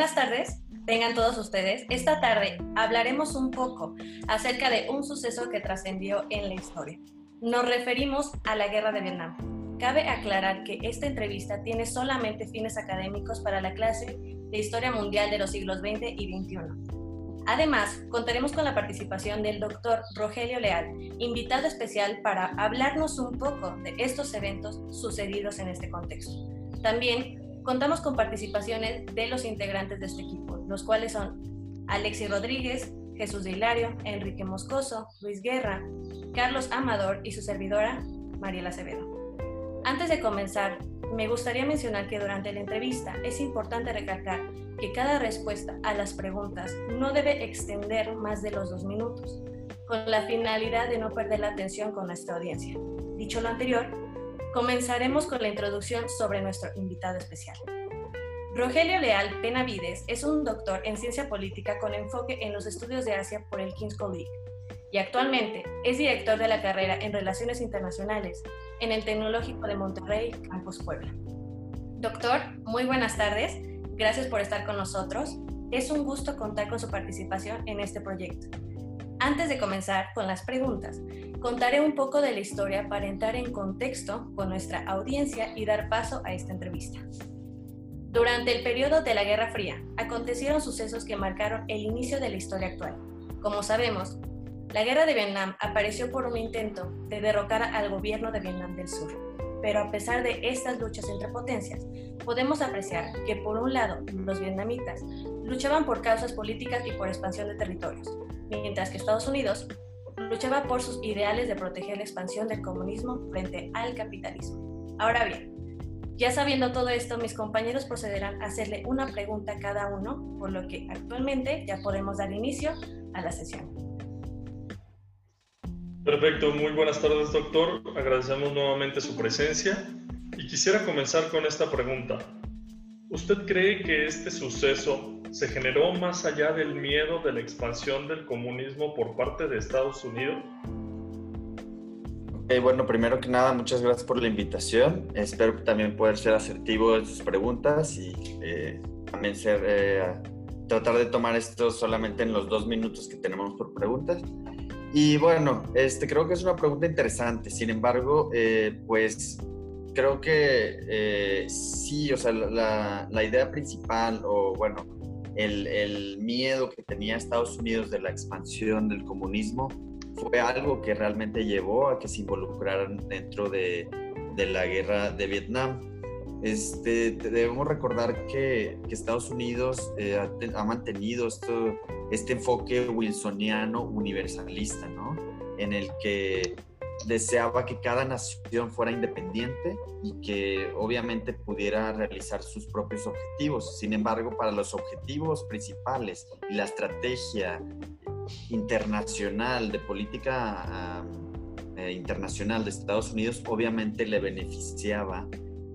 Buenas tardes, tengan todos ustedes. Esta tarde hablaremos un poco acerca de un suceso que trascendió en la historia. Nos referimos a la guerra de Vietnam. Cabe aclarar que esta entrevista tiene solamente fines académicos para la clase de Historia Mundial de los siglos XX y XXI. Además, contaremos con la participación del doctor Rogelio Leal, invitado especial para hablarnos un poco de estos eventos sucedidos en este contexto. También Contamos con participaciones de los integrantes de este equipo, los cuales son Alexis Rodríguez, Jesús de Hilario, Enrique Moscoso, Luis Guerra, Carlos Amador y su servidora, Mariela Acevedo. Antes de comenzar, me gustaría mencionar que durante la entrevista es importante recalcar que cada respuesta a las preguntas no debe extender más de los dos minutos, con la finalidad de no perder la atención con nuestra audiencia. Dicho lo anterior, Comenzaremos con la introducción sobre nuestro invitado especial. Rogelio Leal Penavides es un doctor en ciencia política con enfoque en los estudios de Asia por el King's College y actualmente es director de la carrera en Relaciones Internacionales en el Tecnológico de Monterrey, Campus Puebla. Doctor, muy buenas tardes. Gracias por estar con nosotros. Es un gusto contar con su participación en este proyecto. Antes de comenzar con las preguntas, contaré un poco de la historia para entrar en contexto con nuestra audiencia y dar paso a esta entrevista. Durante el periodo de la Guerra Fría, acontecieron sucesos que marcaron el inicio de la historia actual. Como sabemos, la Guerra de Vietnam apareció por un intento de derrocar al gobierno de Vietnam del Sur. Pero a pesar de estas luchas entre potencias, podemos apreciar que por un lado los vietnamitas luchaban por causas políticas y por expansión de territorios, mientras que Estados Unidos luchaba por sus ideales de proteger la expansión del comunismo frente al capitalismo. Ahora bien, ya sabiendo todo esto, mis compañeros procederán a hacerle una pregunta a cada uno, por lo que actualmente ya podemos dar inicio a la sesión. Perfecto, muy buenas tardes doctor, agradecemos nuevamente su presencia y quisiera comenzar con esta pregunta. ¿Usted cree que este suceso se generó más allá del miedo de la expansión del comunismo por parte de Estados Unidos? bueno, primero que nada, muchas gracias por la invitación. Espero también poder ser asertivo en sus preguntas y eh, también ser, eh, tratar de tomar esto solamente en los dos minutos que tenemos por preguntas. Y bueno, este, creo que es una pregunta interesante. Sin embargo, eh, pues creo que sí, o sea, la, la idea principal o bueno, el, miedo que tenía Estados Unidos de la expansión del comunismo fue algo que realmente llevó a que se involucraran dentro de, la guerra de Vietnam. Este, debemos recordar que, Estados Unidos eh, ha, mantenido esto, este enfoque wilsoniano universalista, ¿no? En el que deseaba que cada nación fuera independiente y que obviamente pudiera realizar sus propios objetivos. Sin embargo, para los objetivos principales y la estrategia internacional de política eh, internacional de Estados Unidos, obviamente le beneficiaba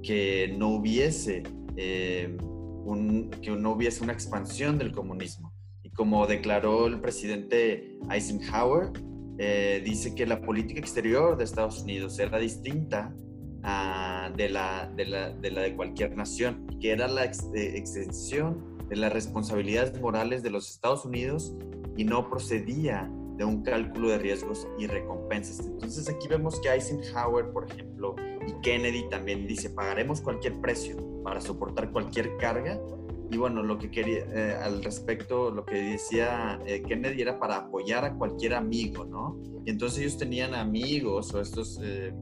que no hubiese eh, un, que no hubiese una expansión del comunismo. Y como declaró el presidente Eisenhower, eh, dice que la política exterior de Estados Unidos era distinta de, la, de, cualquier nación, que era la extensión de las responsabilidades morales de los Estados Unidos y no procedía de un cálculo de riesgos y recompensas. Entonces aquí vemos que Eisenhower, por ejemplo, y Kennedy también dice, pagaremos cualquier precio para soportar cualquier carga y bueno, lo que quería eh, al respecto, lo que decía eh, Kennedy era para apoyar a cualquier amigo, ¿no? Y entonces ellos tenían amigos o estos eh,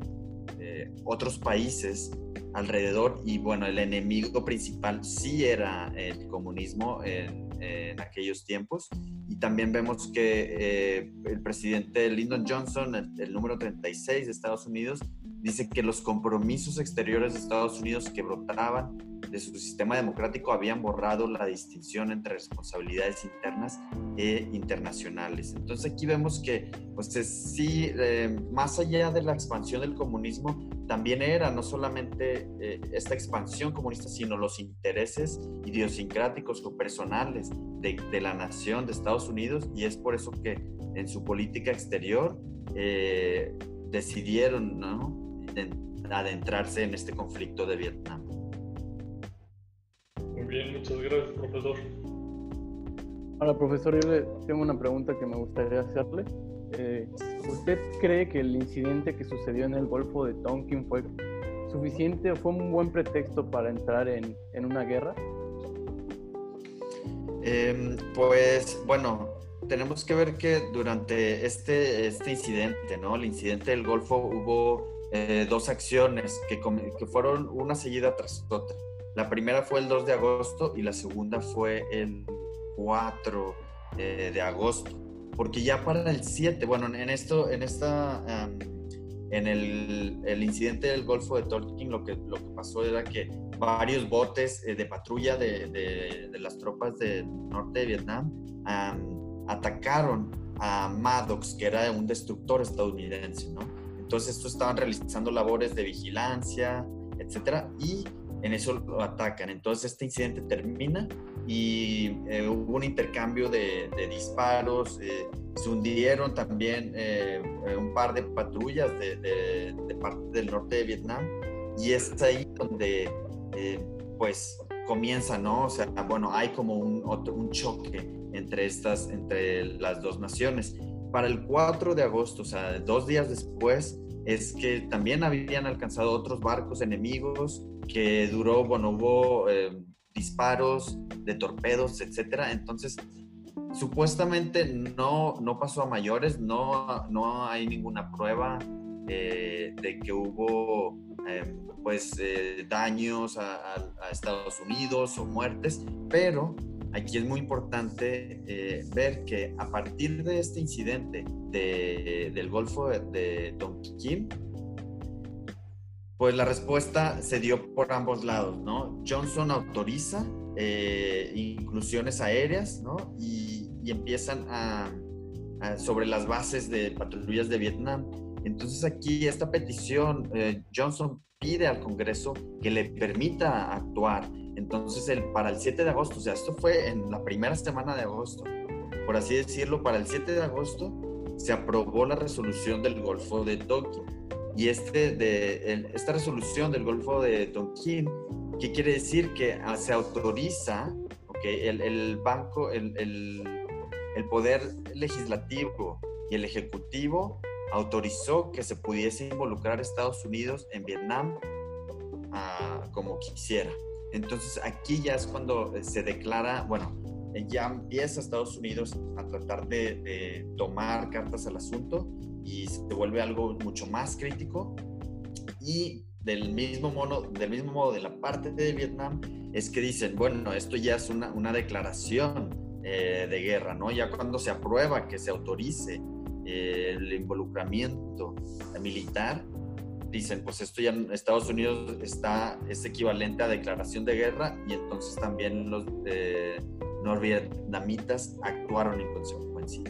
otros países alrededor y bueno, el enemigo principal sí era el comunismo en, en aquellos tiempos. Y también vemos que el presidente Lyndon Johnson, el, el número 36 de Estados Unidos, dice que los compromisos exteriores de Estados Unidos que brotaban de su sistema democrático habían borrado la distinción entre responsabilidades internas e internacionales. Entonces aquí vemos que, pues sí, eh, más allá de la expansión del comunismo, también era no solamente eh, esta expansión comunista, sino los intereses idiosincráticos o personales de, la nación de Estados Unidos, y es por eso que en su política exterior eh, decidieron, ¿no? adentrarse en este conflicto de Vietnam. Muy bien, muchas gracias, profesor. Ahora, profesor, yo le tengo una pregunta que me gustaría hacerle. Eh, ¿Usted cree que el incidente que sucedió en el Golfo de Tonkin fue suficiente o fue un buen pretexto para entrar en, en una guerra? Em, pues bueno, tenemos que ver que durante este, este incidente, ¿no? El incidente del Golfo hubo eh, dos acciones que, que fueron una seguida tras otra. La primera fue el 2 de agosto y la segunda fue el 4 eh, de agosto. Porque ya para el 7, bueno, en esto, en esta, en el, el, incidente del Golfo de Tonkin, lo que, lo que pasó era que varios botes eh, de patrulla de, de, de, las tropas del norte de Vietnam atacaron a Maddox, que era un destructor estadounidense, ¿no? Entonces, estos estaban realizando labores de vigilancia, etcétera, y en eso lo atacan. Entonces, este incidente termina y eh, hubo un intercambio de, de disparos, eh, se hundieron también eh, un par de patrullas de, de, parte del norte de Vietnam, y es ahí donde, pues, comienza, ¿no? O sea, bueno, hay como un, otro, un choque entre estas, entre las dos naciones. Para el 4 de agosto, o sea, dos días después, es que también habían alcanzado otros barcos enemigos, que duró, bueno, hubo eh, disparos de torpedos, etcétera. Entonces, supuestamente no, no pasó a mayores, no, no hay ninguna prueba eh, de que hubo eh, pues daños a, Estados Unidos o muertes, pero aquí es muy importante eh, ver que a partir de este incidente del Golfo de, Tonkin, pues la respuesta se dio por ambos lados, ¿no? Johnson autoriza eh, inclusiones aéreas, ¿no? Y, empiezan a, sobre las bases de patrullas de Vietnam. Entonces aquí esta petición, eh, Johnson pide al Congreso que le permita actuar entonces, el, para el 7 de agosto, o sea, esto fue en la primera semana de agosto, por así decirlo, para el 7 de agosto se aprobó la resolución del Golfo de Tonkin. Y este esta resolución del Golfo de Tonkin, ¿qué quiere decir? Que ah, se autoriza okay, el, banco, el, el, poder legislativo y el ejecutivo autorizó que se pudiese involucrar Estados Unidos en Vietnam uh, como quisiera. Entonces aquí ya es cuando eh, se declara, bueno, eh, ya empieza Estados Unidos a tratar de, tomar cartas al asunto y se vuelve algo mucho más crítico. Y del mismo, modo, del mismo modo, de la parte de Vietnam, es que dicen, bueno, esto ya es una, una declaración eh, de guerra, ¿no? Ya cuando se aprueba que se autorice el involucramiento militar, dicen, pues esto ya en Estados Unidos está, es equivalente a declaración de guerra y entonces también los eh, norvietnamitas actuaron en consecuencia.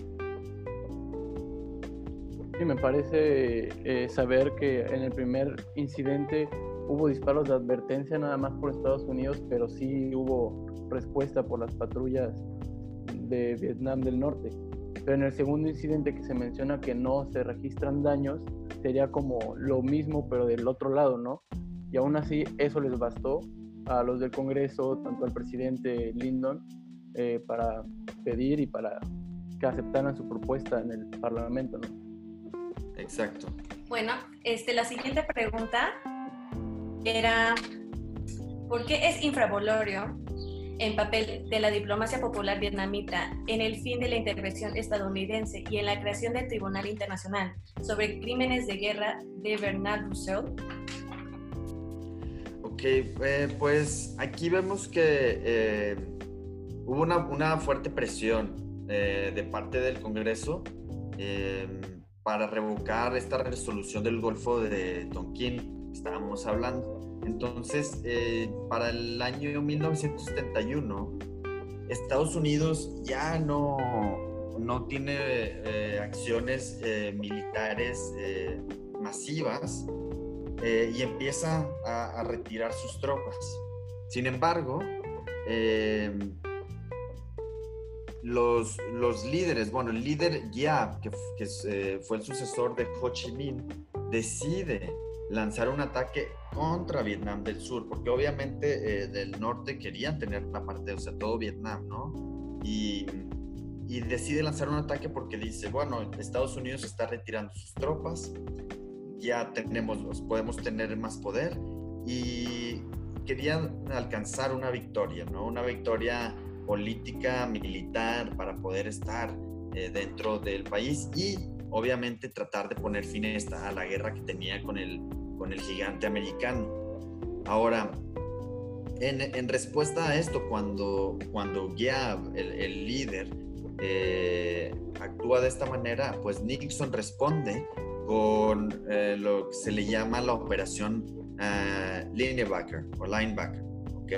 Me parece eh, saber que en el primer incidente hubo disparos de advertencia nada más por Estados Unidos, pero sí hubo respuesta por las patrullas de Vietnam del Norte. Pero en el segundo incidente que se menciona que no se registran daños, sería como lo mismo, pero del otro lado, ¿no? Y aún así, eso les bastó a los del Congreso, tanto al presidente Lyndon, eh, para pedir y para que aceptaran su propuesta en el Parlamento, ¿no? Exacto. Bueno, este, la siguiente pregunta era, ¿por qué es infravolorio en papel de la diplomacia popular vietnamita en el fin de la intervención estadounidense y en la creación del Tribunal Internacional sobre Crímenes de Guerra de Bernard Rousseau? Ok, eh, pues aquí vemos que eh, hubo una, una, fuerte presión eh, de parte del Congreso para revocar esta resolución del Golfo de Tonkin, estábamos hablando. Entonces, eh, para el año 1971, Estados Unidos ya no, no tiene eh, acciones eh, militares masivas y empieza a, retirar sus tropas. Sin embargo, los, los, líderes, bueno, el líder Giap, que, que fue el sucesor de Ho Chi Minh, decide lanzar un ataque contra Vietnam del Sur, porque obviamente del norte querían tener la parte, o sea, todo Vietnam, ¿no? Y, y decide lanzar un ataque porque dice, bueno, Estados Unidos está retirando sus tropas, ya tenemos, podemos tener más poder y querían alcanzar una victoria, ¿no? Una victoria política, militar, para poder estar eh, dentro del país y obviamente tratar de poner fin a la guerra que tenía con el, con el gigante americano. Ahora, en, en respuesta a esto, cuando, cuando el, el líder, eh, actúa de esta manera, pues Nixon responde con eh, lo que se le llama la operación uh, linebacker o linebacker, ¿ok?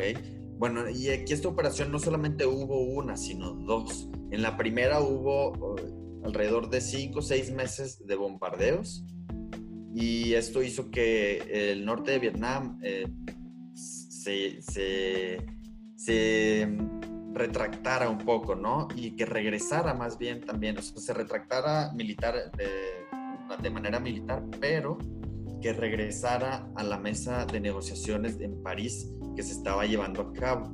Bueno, y aquí esta operación no solamente hubo una, sino dos. En la primera hubo uh, alrededor de cinco o seis meses de bombardeos y esto hizo que el norte de Vietnam eh, se, se, se retractara un poco, ¿no? Y que regresara más bien también, o sea, se retractara militar, de, de manera militar, pero que regresara a la mesa de negociaciones en París que se estaba llevando a cabo.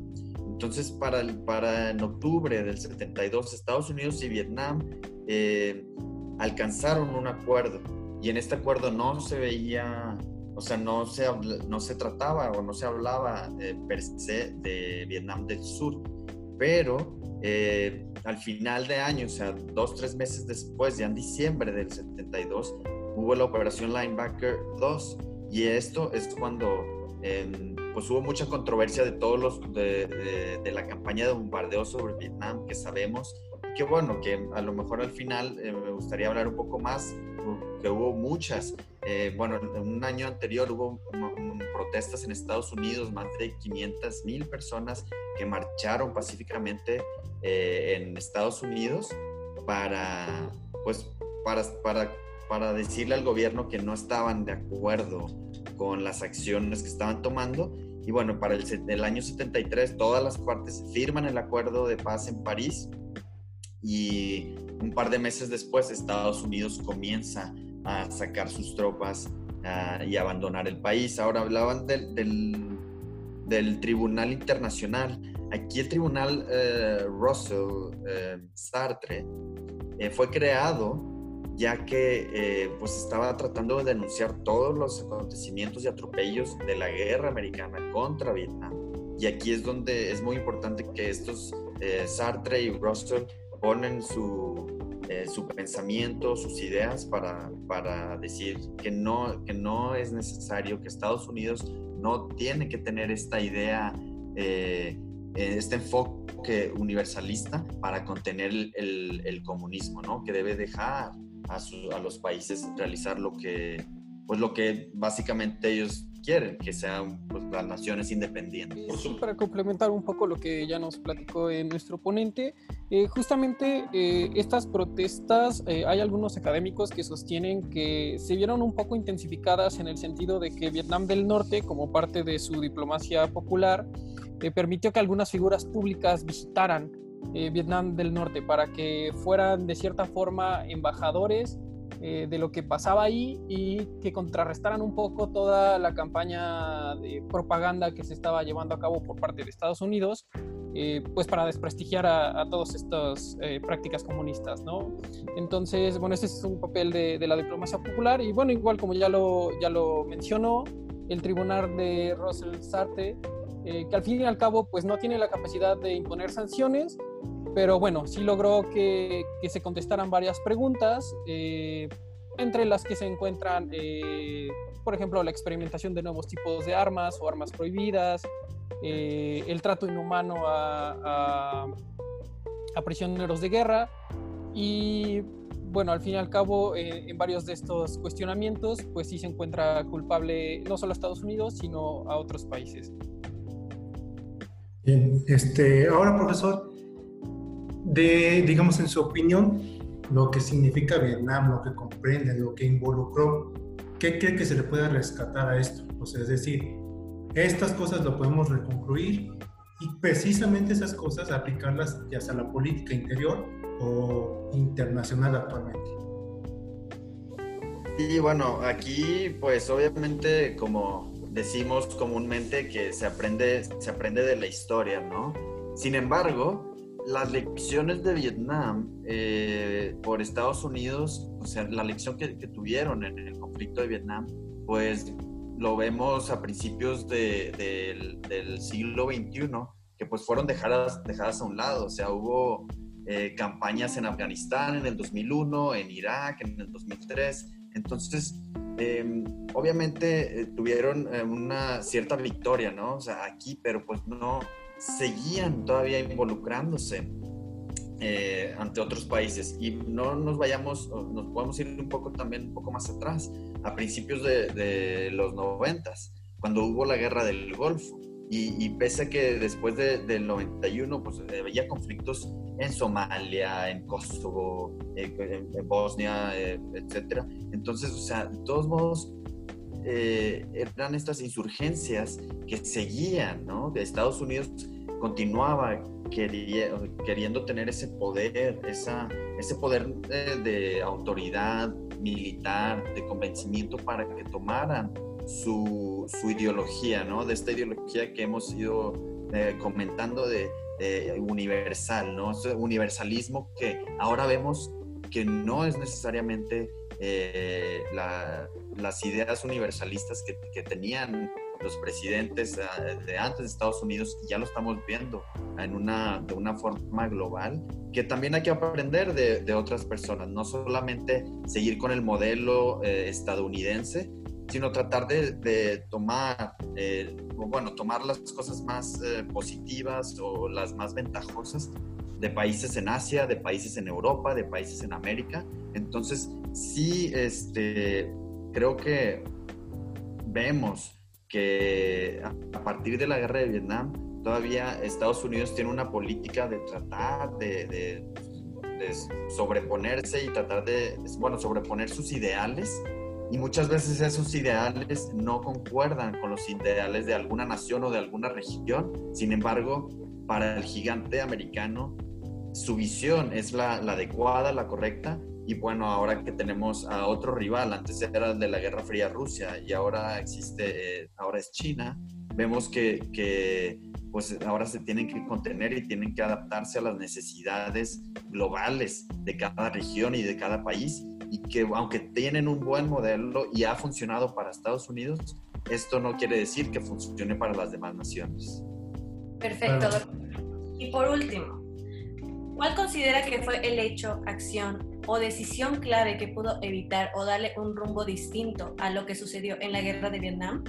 Entonces, para, para en octubre del 72, Estados Unidos y Vietnam eh, alcanzaron un acuerdo. Y en este acuerdo no se veía, o sea, no se, no se trataba o no se hablaba eh, per se de Vietnam del Sur, pero eh, al final de año, o sea, dos, tres meses después, ya en diciembre del 72, hubo la operación Linebacker 2 y esto es cuando em, pues hubo mucha controversia de todos los de, de, la campaña de bombardeo sobre Vietnam que sabemos que bueno que a lo mejor al final eh, me gustaría hablar un poco más que hubo muchas. Eh, bueno en un año anterior hubo protestas en Estados Unidos, más de 500 mil personas que marcharon pacíficamente eh, en Estados Unidos para, pues, para, para, para decirle al gobierno que no estaban de acuerdo con las acciones que estaban tomando. Y bueno, para el, el año 73 todas las partes firman el acuerdo de paz en París y un par de meses después Estados Unidos comienza a sacar sus tropas uh, y abandonar el país. Ahora hablaban del, del, Tribunal Internacional. Aquí el Tribunal uh, Russell uh, Sartre fue creado ya que pues estaba tratando de denunciar todos los acontecimientos y atropellos de la guerra americana contra Vietnam. Y aquí es donde es muy importante que estos Sartre y Russell ponen su, eh, su pensamiento, sus ideas para, para decir que no, que no es necesario, que Estados Unidos no tiene que tener esta idea, eh, este enfoque universalista para contener el, el, comunismo, ¿no? que debe dejar a, los países realizar lo que, pues lo que básicamente ellos quieren, que sean pues, las naciones independientes. Sí, para complementar un poco lo que ya nos platicó eh, nuestro ponente, eh, justamente eh, estas protestas, hay algunos académicos que sostienen que se vieron un poco intensificadas en el sentido de que Vietnam del Norte, como parte de su diplomacia popular, permitió que algunas figuras públicas visitaran Vietnam del Norte para que fueran de cierta forma embajadores eh, de lo que pasaba ahí y que contrarrestaran un poco toda la campaña de propaganda que se estaba llevando a cabo por parte de Estados Unidos, eh, pues para desprestigiar a, todas estas eh, prácticas comunistas, ¿no? Entonces, bueno, ese es un papel de, de, la diplomacia popular y bueno, igual como ya lo, ya lo mencionó, el tribunal de Russell Sartre, que al fin y al cabo pues no tiene la capacidad de imponer sanciones, pero bueno, sí logró que, que se contestaran varias preguntas, eh, entre las que se encuentran, eh, por ejemplo, la experimentación de nuevos tipos de armas o armas prohibidas, eh, el trato inhumano a, a, prisioneros de guerra y bueno, al fin y al cabo, en varios de estos cuestionamientos, pues sí se encuentra culpable no solo a Estados Unidos, sino a otros países. Este, ahora profesor, de, digamos, en su opinión, lo que significa Vietnam, lo que comprende, lo que involucró, ¿qué cree que se le pueda rescatar a esto? Sea, es decir, estas cosas lo podemos reconstruir y precisamente esas cosas aplicarlas ya sea a la política interior o internacional actualmente. Sí, bueno, aquí pues obviamente como decimos comúnmente que se aprende, se aprende de la historia, ¿no? Sin embargo, las lecciones de Vietnam eh, por Estados Unidos, o sea, la lección que, tuvieron en el conflicto de Vietnam, pues lo vemos a principios del, siglo XXI, que pues fueron dejadas, dejadas a un lado, o sea, hubo eh, campañas en Afganistán en el 2001, en Irak en el 2003, entonces, em, obviamente eh, tuvieron una cierta victoria, ¿no? O sea, aquí, pero pues no, seguían todavía involucrándose eh, ante otros países. Y no nos vayamos, nos podemos ir un poco también, un poco más atrás, a principios de, los noventas, cuando hubo la guerra del Golfo. Y, pese a que después del 91, pues eh, había conflictos en Somalia, en Kosovo, eh, en, Bosnia, etcétera. Entonces, o sea, de todos modos, eran estas insurgencias que seguían, ¿no? De Estados Unidos continuaba queriendo tener ese poder, esa, ese poder de, autoridad militar, de convencimiento para que tomaran su, su, ideología, ¿no? De esta ideología que hemos ido eh, comentando de, universal, ¿no? Ese universalismo que ahora vemos que no es necesariamente eh, las ideas universalistas que, que tenían los presidentes eh, de antes de Estados Unidos ya lo estamos viendo en una, de una forma global, que también hay que aprender de, de otras personas, no solamente seguir con el modelo eh, estadounidense, sino tratar de, de tomar, eh, bueno, tomar las cosas más positivas o las más ventajosas de países en Asia, de países en Europa, de países en América. Entonces, sí, este, creo que vemos que a partir de la guerra de Vietnam, todavía Estados Unidos tiene una política de tratar de, sobreponerse y tratar de, bueno, sobreponer sus ideales. Y muchas veces esos ideales no concuerdan con los ideales de alguna nación o de alguna región. Sin embargo, para el gigante americano, su visión es la, la adecuada, la correcta, y bueno, ahora que tenemos a otro rival, antes era el de la Guerra Fría Rusia y ahora existe, eh, ahora es China, vemos que, que, pues ahora se tienen que contener y tienen que adaptarse a las necesidades globales de cada región y de cada país y que aunque tienen un buen modelo y ha funcionado para Estados Unidos, esto no quiere decir que funcione para las demás naciones. Perfecto. Y por último, ¿cuál considera que fue el hecho, acción o decisión clave que pudo evitar o darle un rumbo distinto a lo que sucedió en la guerra de Vietnam?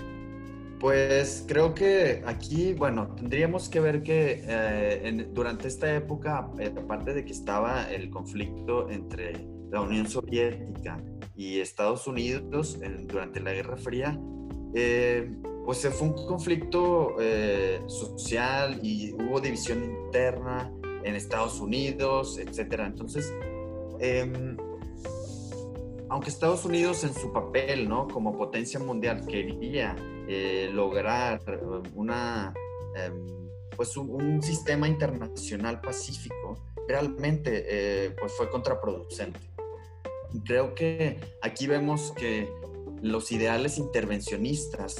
Pues creo que aquí, bueno, tendríamos que ver que eh, durante esta época, eh, aparte de que estaba el conflicto entre la Unión Soviética y Estados Unidos durante la Guerra Fría, eh, pues fue un conflicto social y hubo división interna en Estados Unidos, etcétera. Entonces, Em, aunque Estados Unidos en su papel, ¿no? Como potencia mundial quería eh, lograr eh, una, em, pues un, sistema internacional pacífico, realmente eh, pues fue contraproducente. Creo que aquí vemos que los ideales intervencionistas,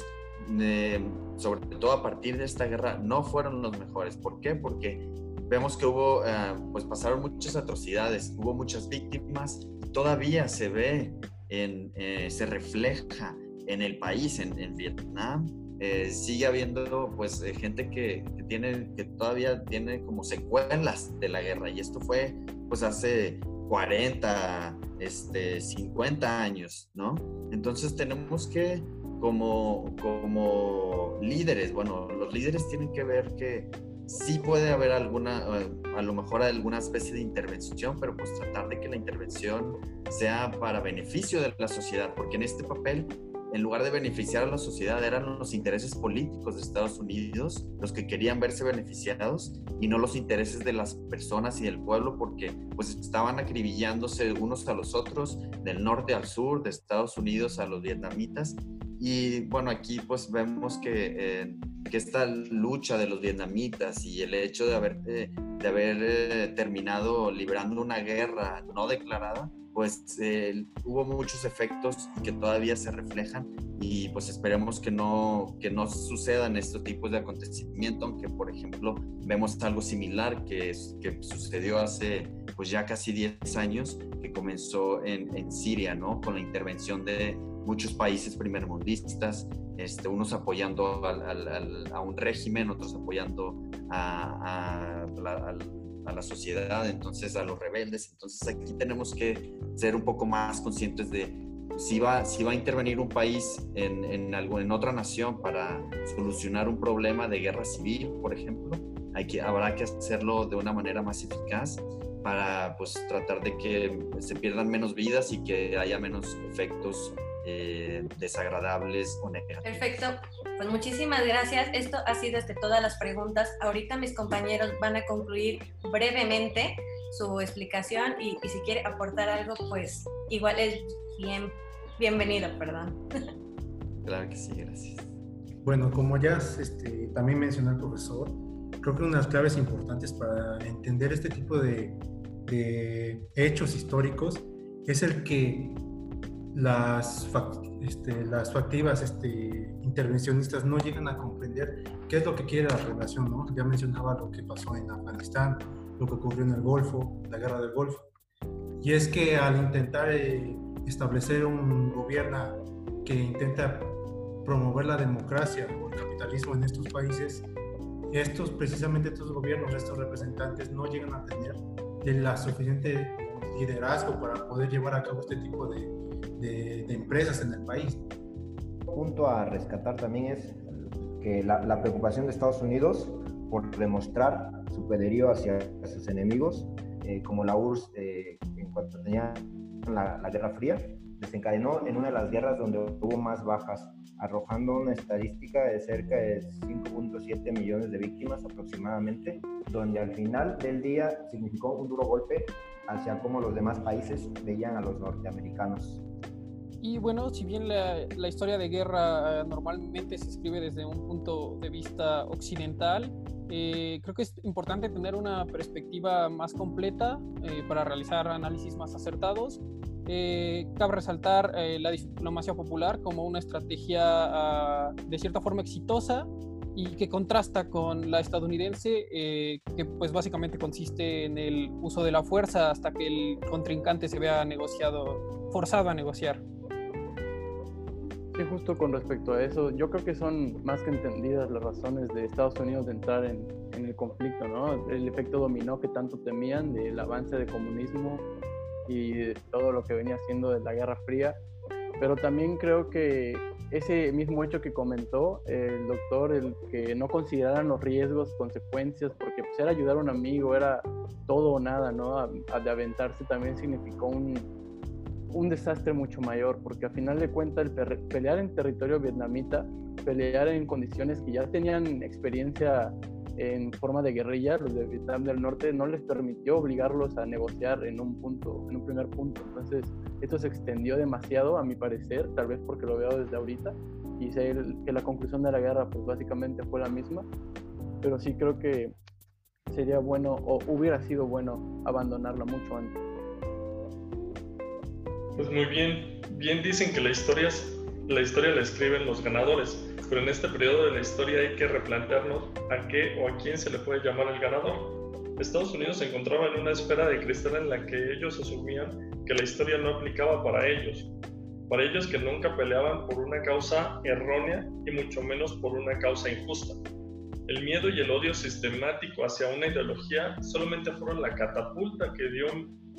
sobre todo a partir de esta guerra, no fueron los mejores. ¿Por qué? Porque vemos que hubo, eh, pues pasaron muchas atrocidades, hubo muchas víctimas, todavía se ve, en, eh, se refleja en el país, en, Vietnam, eh, sigue habiendo pues gente que, tiene, que todavía tiene como secuelas de la guerra y esto fue pues hace 40, este, 50 años, ¿no? Entonces tenemos que como, como líderes, bueno, los líderes tienen que ver que sí puede haber alguna, eh, a lo mejor alguna especie de intervención, pero pues tratar de que la intervención sea para beneficio de la sociedad, porque en este papel, en lugar de beneficiar a la sociedad, eran los intereses políticos de Estados Unidos los que querían verse beneficiados y no los intereses de las personas y del pueblo, porque pues estaban acribillándose unos a los otros, del norte al sur, de Estados Unidos a los vietnamitas. Y bueno, aquí pues vemos que... Eh, que esta lucha de los vietnamitas y el hecho de haber, eh, de haber eh, terminado librando una guerra no declarada, pues hubo muchos efectos que todavía se reflejan y pues esperemos que no, que no sucedan estos tipos de acontecimiento, aunque por ejemplo vemos algo similar que, que sucedió hace pues ya casi 10 años, que comenzó en, Siria, ¿no? Con la intervención de muchos países primermundistas, este, unos apoyando a un régimen, otros apoyando a, la, sociedad, entonces a los rebeldes. Entonces aquí tenemos que ser un poco más conscientes de si va, si va a intervenir un país en, en, algo, en otra nación para solucionar un problema de guerra civil, por ejemplo, hay que, habrá que hacerlo de una manera más eficaz para pues, tratar de que se pierdan menos vidas y que haya menos efectos eh, desagradables o negativos. Perfecto, pues muchísimas gracias. Esto ha sido este, todas las preguntas. Ahorita mis compañeros van a concluir brevemente su explicación y, si quiere aportar algo, pues igual es bien, bienvenido, perdón. Claro que sí, gracias. Bueno, como ya este, también mencionó el profesor, creo que una de las claves importantes para entender este tipo de, de hechos históricos es el que las, este, las factivas este, intervencionistas no llegan a comprender qué es lo que quiere la relación, ¿no? Ya mencionaba lo que pasó en Afganistán, lo que ocurrió en el Golfo, la guerra del Golfo. Y es que al intentar eh, establecer un gobierno que intenta promover la democracia o el capitalismo en estos países, estos, precisamente estos gobiernos, estos representantes no llegan a tener la suficiente liderazgo para poder llevar a cabo este tipo de, de, empresas en el país. Punto a rescatar también es que la, preocupación de Estados Unidos por demostrar su poderío hacia sus enemigos, eh, como la URSS eh, en cuanto tenía la, la, Guerra Fría, desencadenó en una de las guerras donde hubo más bajas, arrojando una estadística de cerca de 5.7 millones de víctimas aproximadamente, donde al final del día significó un duro golpe hacia cómo los demás países veían a los norteamericanos. Y bueno, si bien la, la historia de guerra eh, normalmente se escribe desde un punto de vista occidental, eh, creo que es importante tener una perspectiva más completa eh, para realizar análisis más acertados. cabe resaltar la diplomacia popular como una estrategia ah, de cierta forma exitosa y que contrasta con la estadounidense, que pues básicamente consiste en el uso de la fuerza hasta que el contrincante se vea negociado, forzado a negociar. Sí, justo con respecto a eso, yo creo que son más que entendidas las razones de Estados Unidos de entrar en, el conflicto, ¿no? El efecto dominó que tanto temían del avance del comunismo y todo lo que venía haciendo de la Guerra Fría, pero también creo que ese mismo hecho que comentó el doctor, el que no consideraran los riesgos, consecuencias, porque pues, era ayudar a un amigo, era todo o nada, ¿no? A, de aventarse también significó un, un desastre mucho mayor, porque al final de cuentas el pelear en territorio vietnamita, pelear en condiciones que ya tenían experiencia en forma de guerrilla, los de Vietnam del Norte no les permitió obligarlos a negociar en un punto, en un primer punto. Entonces, esto se extendió demasiado, a mi parecer, tal vez porque lo veo desde ahorita, y sé que la conclusión de la guerra, pues básicamente fue la misma, pero sí creo que sería bueno, o hubiera sido bueno, abandonarla mucho antes. Pues muy bien, bien dicen que la historia, la escriben los ganadores, pero en este periodo de la historia hay que replantearnos a qué o a quién se le puede llamar el ganador. Estados Unidos se encontraba en una esfera de cristal en la que ellos asumían que la historia no aplicaba para ellos, para ellos que nunca peleaban por una causa errónea y mucho menos por una causa injusta. El miedo y el odio sistemático hacia una ideología solamente fueron la catapulta que dio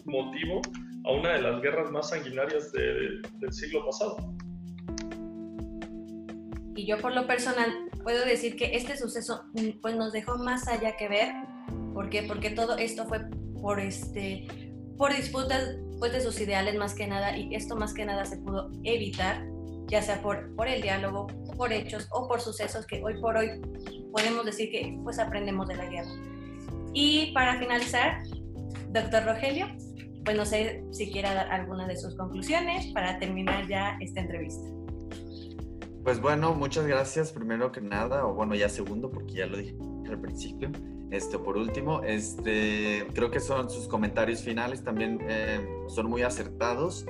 motivo a una de las guerras más sanguinarias del siglo pasado. Y yo por lo personal puedo decir que este suceso mm, pues, nos dejó más allá que ver. ¿Por qué? Porque todo esto fue por, este, por disputas pues, de sus ideales más que nada y esto más que nada se pudo evitar, ya sea por, por el diálogo, por hechos o por sucesos que hoy por hoy podemos decir que pues aprendemos de la guerra. Y para finalizar, doctor Rogelio, pues no sé si quiera dar alguna de sus conclusiones para terminar ya esta entrevista. Pues bueno, muchas gracias primero que nada, o bueno, ya segundo, porque ya lo dije al principio. Este, por último, este, creo que son sus comentarios finales también eh, son muy acertados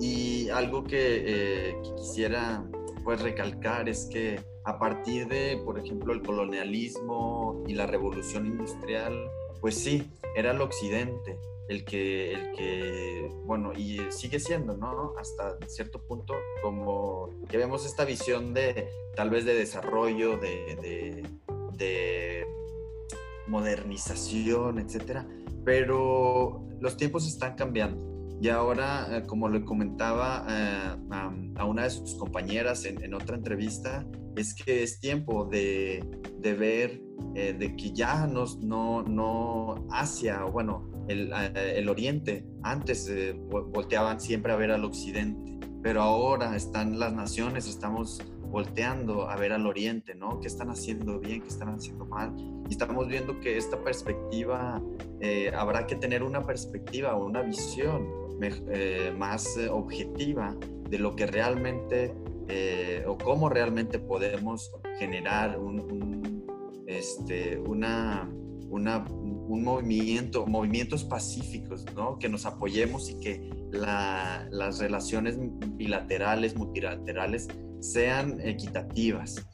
y algo que, eh, que, quisiera pues recalcar es que a partir de, por ejemplo, el colonialismo y la revolución industrial, pues sí, era el occidente el que, el que, bueno, y sigue siendo, ¿no? Hasta cierto punto, como que vemos esta visión de tal vez de desarrollo, de, de, modernización, etcétera, pero los tiempos están cambiando. Y ahora, eh, como le comentaba eh, a, una de sus compañeras en, otra entrevista, es que es tiempo de, de ver eh, de que ya nos, no, no Asia, bueno, el, el Oriente, antes volteaban siempre a ver al Occidente, pero ahora están las naciones, estamos volteando a ver al Oriente, ¿no? ¿Qué están haciendo bien, qué están haciendo mal? Y estamos viendo que esta perspectiva, habrá que tener una perspectiva una visión eh, más objetiva de lo que realmente eh, o cómo realmente podemos generar un, este, una, una, un movimiento, movimientos pacíficos, ¿no? que nos apoyemos y que las relaciones bilaterales, multilaterales sean equitativas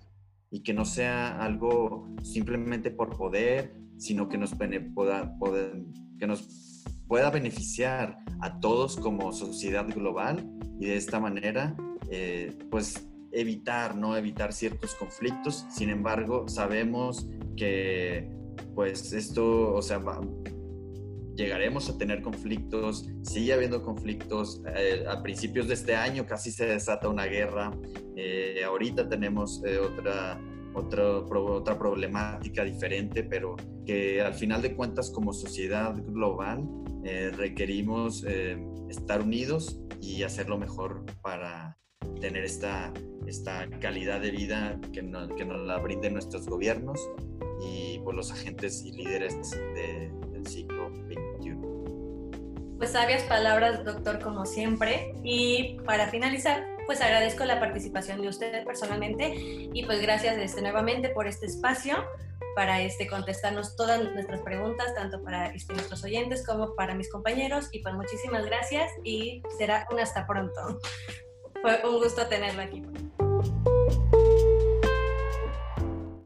y que no sea algo simplemente por poder, sino que nos, pueda, que nos pueda beneficiar a todos como sociedad global y de esta manera eh, pues evitar, ¿no? Evitar ciertos conflictos. Sin embargo, sabemos que pues esto, o sea, llegaremos a tener conflictos, sigue habiendo conflictos. Eh, a principios de este año casi se desata una guerra. Eh, ahorita tenemos otra, otra, otra problemática diferente, pero que al final de cuentas como sociedad global requerimos estar unidos y hacerlo mejor para tener esta, esta calidad de vida que nos, que nos la brinden nuestros gobiernos y pues, los agentes y líderes del siglo XXI. Pues sabias palabras, doctor, como siempre. Y para finalizar, pues agradezco la participación de usted personalmente y pues gracias este, nuevamente por este espacio para este, contestarnos todas nuestras preguntas, tanto para este, nuestros oyentes como para mis compañeros. Y pues muchísimas gracias y será un hasta pronto. Fue un gusto tenerlo aquí.